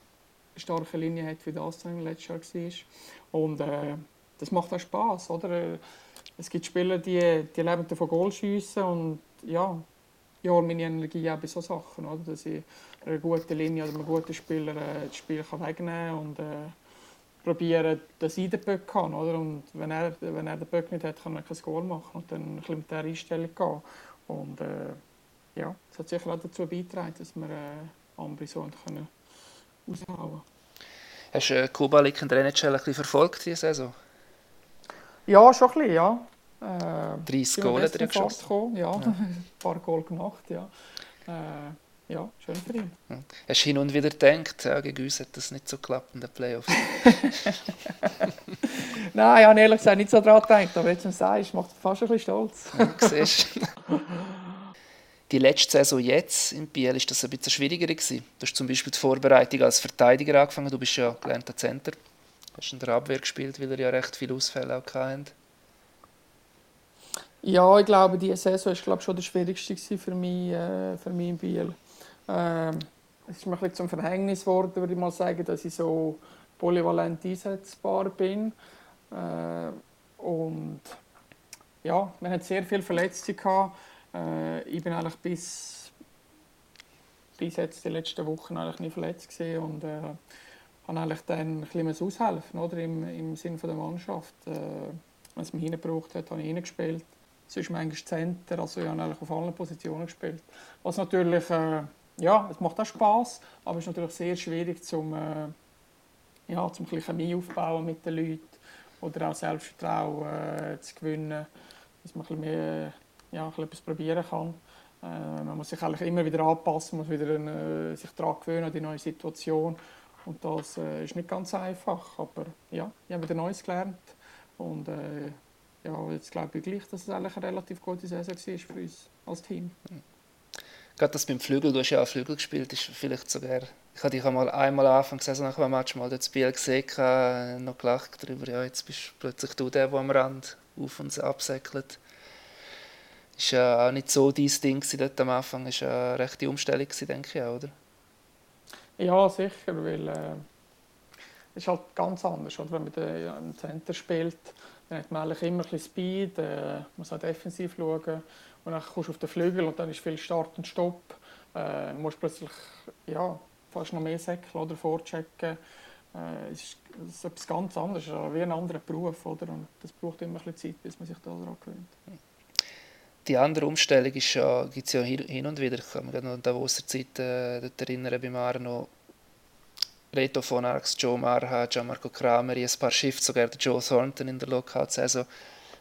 starke Linie hat, wie das dann letztes Jahr war. Und äh, das macht auch Spass, oder? Es gibt Spieler, die, die leben davon Goal schiessen und ja, ja, meine Energie auch bei solchen Sachen, oder? dass ich eine gute Linie oder einem guten Spieler äh, das Spiel kann wegnehmen kann und äh, probieren, dass ich den Böck kann. Oder? Und wenn er, wenn er den Böck nicht hat, kann er kein Goal machen und dann ein bisschen mit dieser Einstellung gehen. Und äh, ja, das hat sicher auch dazu beigetragen, dass wir äh, Ambri so können aushauen Hast du äh, Kubalik in der NHL ein bisschen verfolgt diese Saison? Ja, schon ein bisschen, ja. Äh, 30 Goal er geschossen. Ja, ja. ein paar Goal gemacht, ja. Äh, ja, schön für ihn. Ja. Hast du hin und wieder gedacht, ja, gegen uns hat das nicht so geklappt in den Playoffs? Nein, ich habe ehrlich gesagt nicht so daran gedacht, aber jetzt, wenn du sagst, macht es fast ein bisschen stolz. ja, siehst Die letzte Saison jetzt in Biel ist das ein bisschen schwieriger gewesen. Du hast zum Beispiel die Vorbereitung als Verteidiger angefangen. Du bist ja gelernter Center. Hast in der Abwehr gespielt, weil er ja recht viele Ausfälle auch hatte. Ja, ich glaube, diese Saison war glaube schon der schwierigste für mich, äh, für mich in Biel. Ähm, es ist mir ein zum Verhängnis geworden, würde ich mal sagen, dass ich so polyvalent einsetzbar bin. Äh, und ja, wir hatten sehr viele Verletzte. Gehabt. Äh, ich bin eigentlich bis, bis jetzt die letzten Wochen eigentlich nie verletzt gewesen und äh, habe eigentlich dann ein bisschen aushelfen oder? Im, im Sinne der Mannschaft. Äh, wenn es mich hingebraucht hat, habe ich hingespielt sonst manchmal Center, also ich habe eigentlich auf allen Positionen gespielt. Was natürlich, äh, ja, es macht auch Spaß, aber es ist natürlich sehr schwierig, zum, äh, ja, zum Chemie aufbauen mit den Leuten oder auch Selbstvertrauen äh, zu gewinnen, dass man ein bisschen mehr, ja, ein etwas probieren kann. Äh, man muss sich eigentlich immer wieder anpassen, muss wieder äh, sich daran gewöhnen an die neue Situation und das äh, ist nicht ganz einfach, aber ja, ich habe wieder Neues gelernt und äh, ja, jetzt glaube ich gleich, dass es eigentlich eine relativ gute Saison war für uns als Team. Gerade das beim Flügel, du hast ja auch Flügel gespielt, ist vielleicht sogar... Ich habe dich einmal, einmal Anfang der Saison nach einem Match mal das Spiel gesehen, noch gelacht darüber, ja, jetzt bist plötzlich du der, der am Rand auf uns absäckelt. Ist ja auch nicht so dein Ding dort am Anfang, ist ja eine rechte Umstellung denke ich auch, oder? Ja, sicher, weil äh, es ist halt ganz anders, oder? wenn man im Center spielt dann hat man eigentlich immer ein bisschen Speed, äh, muss auch defensiv schauen. Und dann kommst du auf den Flügel und dann ist viel Start und Stopp. Äh, du musst plötzlich ja, fast noch mehr säckeln oder vorchecken. Äh, es ist, etwas ganz anderes, wie ein anderer Beruf. Oder? Und das braucht immer ein bisschen Zeit, bis man sich daran gewöhnt. Die andere Umstellung ist ja, gibt es ja hin und wieder. Ich kann mich noch an Davoser Zeit äh, erinnern, bei Marno Reto von Arx, Joe Marha, Gianmarco Kramer, ein paar Shifts, sogar der Joe Thornton in der Lockout-Saison,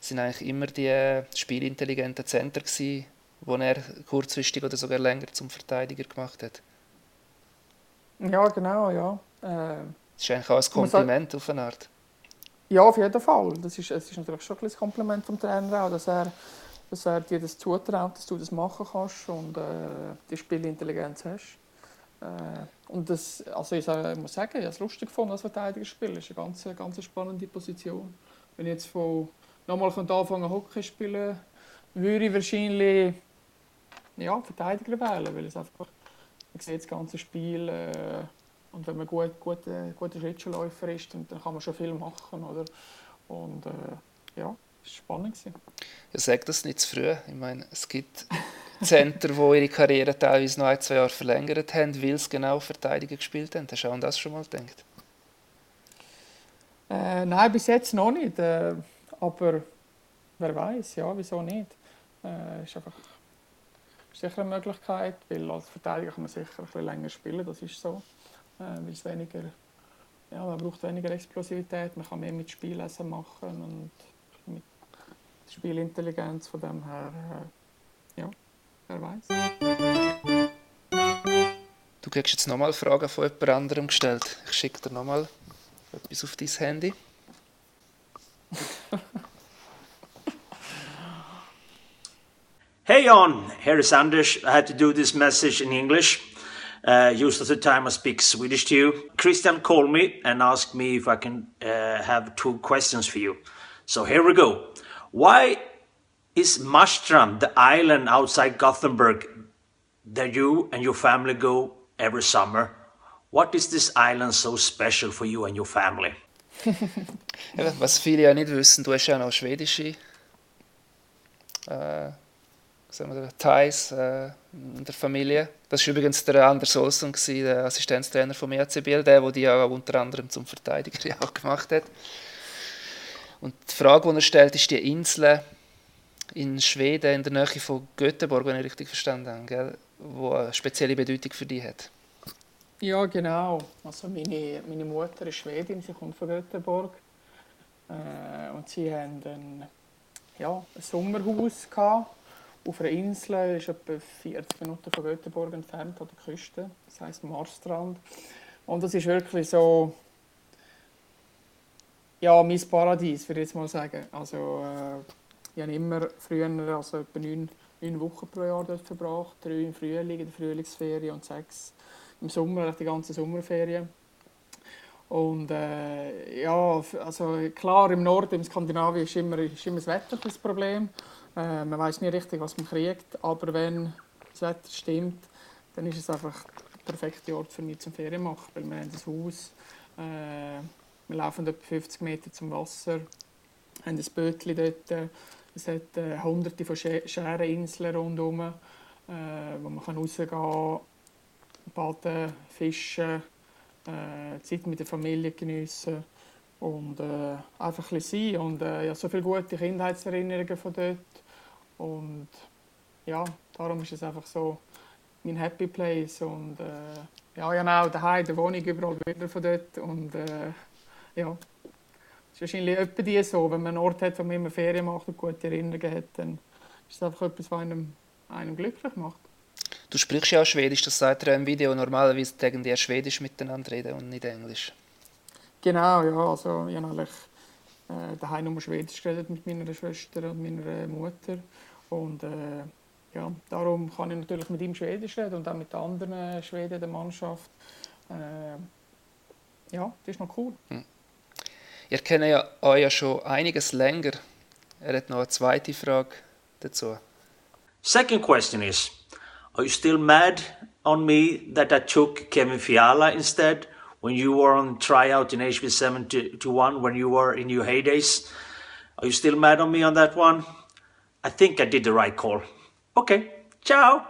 sind eigentlich immer die äh, spielintelligenten Center gewesen, die er kurzfristig oder sogar länger zum Verteidiger gemacht hat. Ja, genau, ja. Äh, das ist eigentlich auch ein Kompliment auf eine Art. Ja, auf jeden Fall. Das ist, es ist natürlich schon ein Kompliment vom Trainer auch, dass er, dass er dir das zutraut, dass du das machen kannst und äh, die Spielintelligenz hast. Äh, und das, also ich, muss sagen, ich habe es lustig gefunden als Verteidiger spielen. Das ist eine ganz, ganz spannende Position. Wenn ich jetzt von nochmal anfangen Hockey spielen würde ich wahrscheinlich ja, Verteidiger wählen, weil es einfach, man sieht das ganze Spiel äh, und wenn man gut, gut, äh, guter Schlittschuhläufer ist, dann kann man schon viel machen, oder? Und äh, ja, spannend. Ja, sag das nicht zu früh. Ich meine, es gibt Center, die ihre Karriere teilweise noch ein, zwei Jahre verlängert haben, weil sie genau Verteidiger gespielt haben. Hast du an das schon mal gedacht? Äh, nein, bis jetzt noch nicht. Äh, aber wer weiß, ja, wieso nicht? Äh, ist einfach sicher eine Möglichkeit, weil als Verteidiger kann man sicher ein bisschen länger spielen, das ist so. Äh, weil es weniger, ja, man braucht weniger Explosivität, man kann mehr mit Spielessen machen und Spielintelligenz von dem her, äh, ja, wer weiß. Du kriegst jetzt nochmal Fragen von jemand anderem gestellt. Ich schicke dir nochmal etwas auf dein Handy. Hey on, here is Anders. I had to do this message in English. Uh, used of the time I speak Swedish to you. Christian called me and asked me if I can uh, have two questions for you. So here we go. Why is Marstrand the island outside Gothenburg that you and your family go every summer? What is this island so special for you and your family? was viele ja nicht wissen, du hast ja noch schwedische äh, Thais äh, in der Familie. Das war übrigens der Anders Olsson, der Assistenztrainer vom EAC Biel, der, der die ja unter anderem zum Verteidiger auch gemacht hat. Und die Frage, die er stellt, ist die Insel in Schweden, in der Nähe von Göteborg, wenn ich richtig verstanden habe, gell? wo eine spezielle Bedeutung für dich hat. Ja, genau. Also meine, meine Mutter ist Schwedin, sie kommt von Göteborg. Äh, und sie haben ein, ja, ein Sommerhaus gehabt auf einer Insel, ist etwa 40 Minuten von Göteborg entfernt, an der Küste. Das heisst Marstrand. Und das ist wirklich so, ja, mein Paradies, würde ich jetzt mal sagen. Also, äh, ich habe immer früher, also etwa neun, neun Wochen pro Jahr dort verbracht. Drei im Frühling, in der Frühlingsferien und sechs im Sommer, die ganze Sommerferien. Und äh, ja, also klar, im Norden, im Skandinavien, ist immer, ist immer das Wetter das Problem. Äh, man weiß nicht richtig, was man kriegt, aber wenn das Wetter stimmt, dann ist es einfach der perfekte Ort für mich zum Ferien machen, weil wir haben ein Haus, äh, wir laufen etwa 50 Meter zum Wasser, haben ein Bötchen dort, es hat äh, hunderte von Schäreninseln rundherum, äh, wo man kann rausgehen kann, baden, fischen, äh, Zeit mit der Familie geniessen und äh, einfach ein sein. Und äh, ja, so viele gute Kindheitserinnerungen von dort. Und ja, darum ist es einfach so mein Happy Place. Und äh, ja, habe auch daheim, der Wohnung überall wieder von dort. Und äh, ja, es ist wahrscheinlich etwa die so, wenn man einen Ort hat, wo man immer Ferien macht und gute Erinnerungen hat, dann ist es einfach etwas, was einem, einem glücklich macht. Du sprichst ja auch Schwedisch, das sagt er im Video. Normalerweise denken die Schwedisch miteinander reden und nicht Englisch. Genau, ja. Also, ich habe eigentlich äh, daheim nur Schwedisch geredet mit meiner Schwester und meiner Mutter. Und äh, ja, darum kann ich natürlich mit ihm Schwedisch reden und auch mit anderen Schweden der Mannschaft. Äh, ja, das ist noch cool. Hm. Ihr kennt ja euch ja schon einiges länger. Er hat noch eine zweite Frage dazu. Second question is, are you still mad on me that I took Kevin Fiala instead when you were on tryout in HB7 to, to 1 when you were in your heydays? Are you still mad on me on that one? I think I did the right call. Okay, ciao!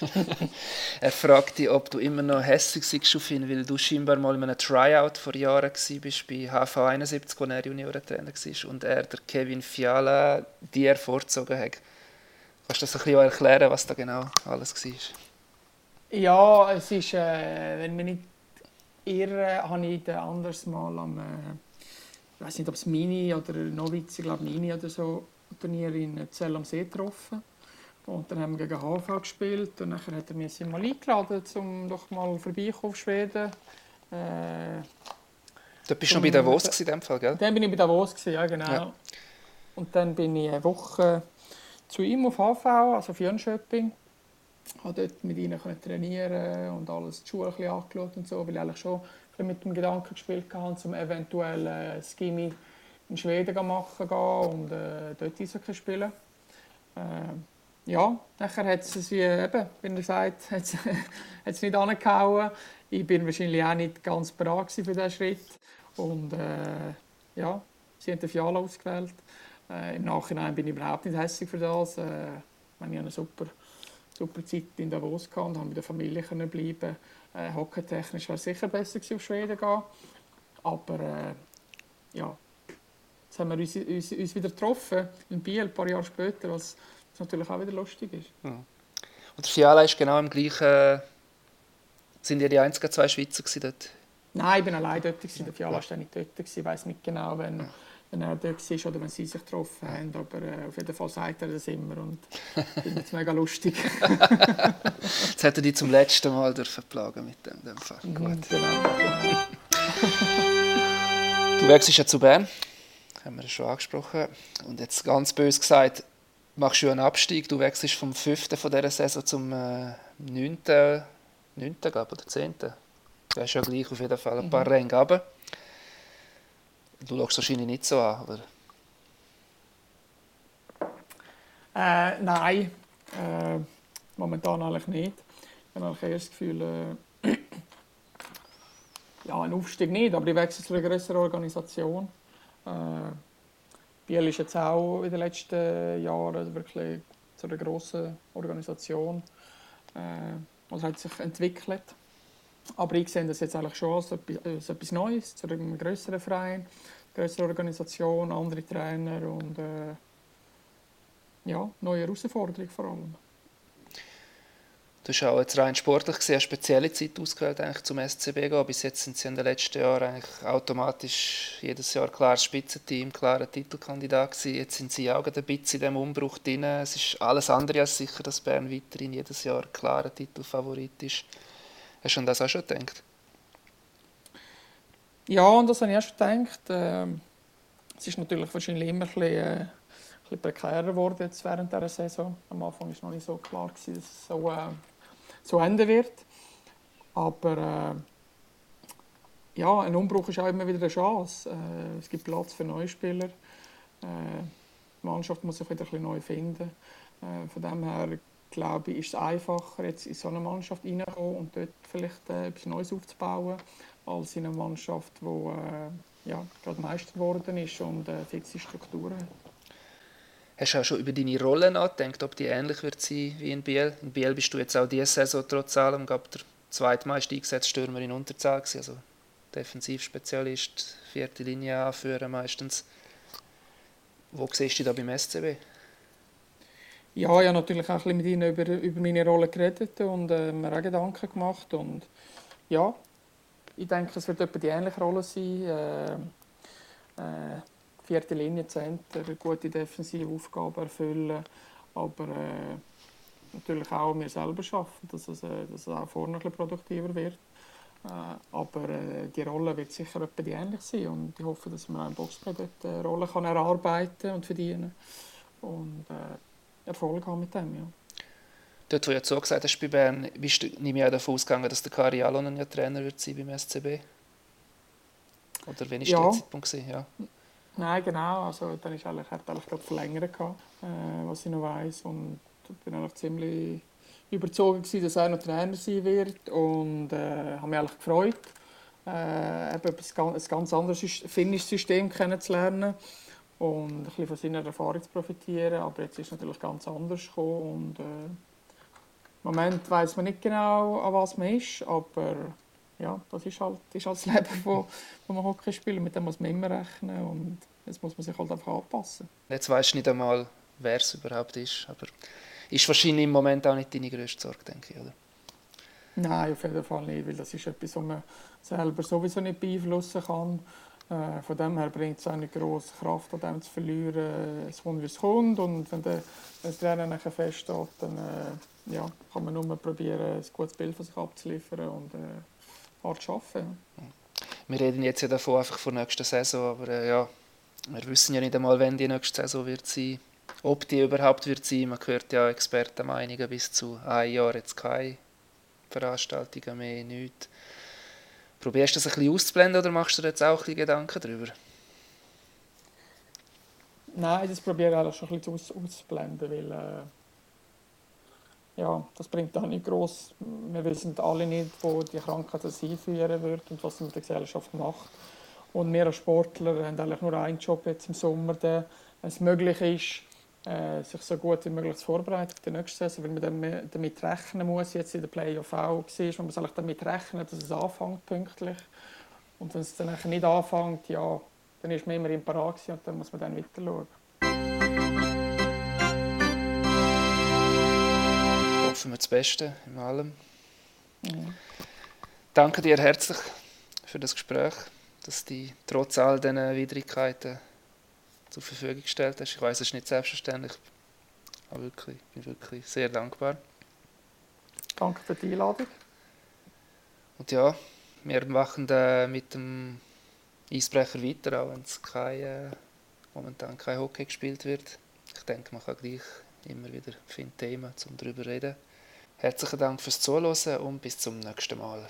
er fragt dich, ob du immer noch hässlich bist auf ihn, weil du scheinbar mal in einem Tryout vor Jahren warst, bei HV71, wo er Juniorentrainer war und er, der Kevin Fiala, dir vorgezogen hat. Kannst du das ein bisschen erklären, was da genau alles war? Ja, es ist, äh, wenn wir nicht irre, habe ich den anders mal am, äh, ich weiß nicht, ob es Mini oder Noviz, ich glaube Mini oder so, Turnier in Zell am See getroffen. Und dann haben wir gegen HV gespielt und dann hat er mich mal eingeladen, um doch mal vorbeikommen auf Schweden. Äh, du bist schon bei Davos in dem Fall, gell? Dann bin ich bei Davos, ja genau. Ja. Und dann bin ich eine Woche zu ihm auf HV, also auf Jönköping. habe dort mit ihnen trainieren und alles die Schule ein angeschaut und so, weil ich eigentlich schon mit dem Gedanken gespielt habe, um eventuell äh, Skimi in Schweden machen gehen und äh, dort Eishockey spielen. Äh, ja, nachher hat es wie eben, wie er sagt, hat es nicht angehauen. Ich bin wahrscheinlich auch nicht ganz bereit für diesen Schritt. Und äh, ja, sie haben den Fiala ausgewählt. Äh, Im Nachhinein bin ich überhaupt nicht hässlich für das. Äh, ich habe eine super, super Zeit in Davos gehabt und konnte mit der Familie können bleiben. Äh, Hockeytechnisch wäre es sicher besser gewesen, auf Schweden zu gehen. Aber äh, ja, jetzt haben wir uns, uns, uns wieder getroffen in Biel, ein paar Jahre später, was, was natürlich auch wieder lustig ist. Ja. Und der Fiala ist genau im gleichen... Sind ihr die einzigen zwei Schweizer dort? Nein, ich war allein dort. Der Fiala war nicht dort. Ich weiß nicht genau, wenn, wenn er dort war oder wenn sie sich getroffen haben. Aber äh, auf jeden Fall sagt er das immer und ich finde es mega lustig. Jetzt hat er dich zum letzten Mal dürfen plagen mit dem, dem Fall. Mhm, Gut. Genau, du wechselst ja zu Bern, haben wir schon angesprochen. Und jetzt ganz bös gesagt, machst du einen Abstieg. Du wechselst vom 5. von dieser Saison zum äh, 9. 9. oder 10. Das ist ja gleich auf jeden Fall ein paar mhm. Ränge runter. Du schaust wahrscheinlich nicht so an, oder? Äh, nein, äh, momentan eigentlich nicht. Ich habe eigentlich eher das Gefühl, äh, ja, ein Aufstieg nicht, aber ich wechsle zu einer größeren Organisation. Äh, Biel ist jetzt auch in den letzten Jahren wirklich zu einer grossen Organisation. Äh, also hat sich entwickelt. Aber ich sehe das jetzt eigentlich schon als etwas, etwas Neues, zu einem größeren Verein, größere Organisation, andere Trainer und äh, ja, neue Herausforderungen vor allem. Du hast auch jetzt rein sportlich gesehen eine spezielle Zeit ausgewählt, eigentlich zum SCB gehen. Bis jetzt sind sie in den letzten Jahren eigentlich automatisch jedes Jahr klares Spitzenteam, klarer Titelkandidat gewesen. Jetzt sind sie auch ein bisschen in diesem Umbruch drin. Es ist alles andere als sicher, dass Bern weiterhin jedes Jahr klarer Titelfavorit ist. Hast du an das auch schon gedacht? Ja, und das habe ich auch schon gedacht. Ähm, es ist natürlich wahrscheinlich immer ein bisschen, äh, ein bisschen prekärer geworden jetzt während dieser Saison. Am Anfang war es noch nicht so klar, dass es so, äh, so enden wird. Aber äh, ja, ein Umbruch ist auch immer wieder eine Chance. Äh, es gibt Platz für neue Spieler. Äh, die Mannschaft muss sich wieder ein bisschen neu finden. Äh, von dem her glaube ich, ist es einfacher, jetzt in so eine Mannschaft reinzukommen und dort vielleicht äh, etwas Neues aufzubauen, als in eine Mannschaft, die äh, ja, gerade Meister geworden ist und äh, fixe Strukturen hat. Hast du auch schon über deine Rolle nachgedacht, ob die ähnlich wird sein wie in Biel? In Biel bist du jetzt auch diese Saison trotz allem gab der zweitmeist eingesetzte Stürmer in Unterzahl gewesen, also Defensivspezialist, vierte Linie anführen meistens. Wo siehst du da beim SCB? Ja, ich habe natürlich auch ein mit ihnen über, über meine Rolle geredet und äh, mir auch Gedanken gemacht. Und ja, ich denke, es wird etwa die ähnliche Rolle sein. Äh, äh, vierte Linie, Center, gute defensive Aufgaben erfüllen, aber äh, natürlich auch mir selber schaffen, dass es, äh, dass es auch vorne ein bisschen produktiver wird. Äh, aber äh, die Rolle wird sicher etwa die ähnlich sein und ich hoffe, dass man auch im Boxplay dort eine Rolle kann erarbeiten und verdienen und Erfolg haben mit dem. Ja. Dort, wo du jetzt so gesagt hast, bei Bern, bist du nicht mehr davon ausgegangen, dass der Kari Alonen ja Trainer wird sein beim SCB? Oder wann war ja. der Zeitpunkt? Ja. Nein, genau. Also, dann ist eigentlich, hat eigentlich gerade verlängert, äh, was ich noch weiss. Und ich bin eigentlich ziemlich überzeugt, gewesen, dass er noch Trainer sein wird. Und äh, habe mich eigentlich gefreut, äh, eben ein ganz anderes finnisches System kennenzulernen und ein bisschen von seiner Erfahrung zu profitieren. Aber jetzt ist es natürlich ganz anders gekommen und äh, im Moment weiß man nicht genau, an was man ist, aber ja, das ist halt, ist halt das Leben, wo, wo man Hockey spielt. Mit dem muss man immer rechnen und jetzt muss man sich halt einfach anpassen. Jetzt weißt du nicht einmal, wer es überhaupt ist, aber ist wahrscheinlich im Moment auch nicht deine größte Sorge, denke ich, oder? Nein, auf jeden Fall nicht, weil das ist etwas, was man selber sowieso nicht beeinflussen kann. Äh, von dem her bringt es eine grosse Kraft, an dem zu verlieren, es kommt, wie es kommt. Und wenn der, das Rennen nachher feststeht, dann äh, ja, kann man nur probieren, ein gutes Bild von sich abzuliefern und äh, hart arbeiten. Wir reden jetzt ja davon einfach von der nächsten Saison, aber äh, ja, wir wissen ja nicht einmal, wann die nächste Saison wird sein. ob die überhaupt wird sein. Man hört ja Expertenmeinungen bis zu ein Jahr jetzt keine Veranstaltungen mehr, nichts. Probierst du das ein bisschen auszublenden oder machst du dir jetzt auch ein bisschen Gedanken darüber? Nein, das probiere ich schon ein bisschen aus, auszublenden, weil äh, ja, das bringt auch nicht groß. Wir wissen alle nicht, wo die Krankheit das einführen wird und was es mit der Gesellschaft macht. Und wir als Sportler haben eigentlich nur einen Job jetzt im Sommer, wenn es möglich ist, äh, sich so gut wie möglich zu vorbereiten für die nächste Saison, weil man damit rechnen muss, jetzt in der Playoff auch war, man muss eigentlich damit rechnen, dass es anfängt pünktlich. Und wenn es dann nicht anfängt, ja, dann ist man immer im Parat und dann muss man dann weiter schauen. Hoffen wir das Beste in allem. Mhm. Danke dir herzlich für das Gespräch, dass du trotz all diesen Widrigkeiten zur Verfügung gestellt hast. Ich weiß, es ist nicht selbstverständlich, aber wirklich, ich bin wirklich sehr dankbar. Danke für die Einladung. Und ja, wir machen äh, mit dem Eisbrecher weiter, auch wenn es kein, äh, momentan kein Hockey gespielt wird. Ich denke, man kann gleich immer wieder finden Themen, um darüber zu reden. Herzlichen Dank fürs Zuhören und bis zum nächsten Mal.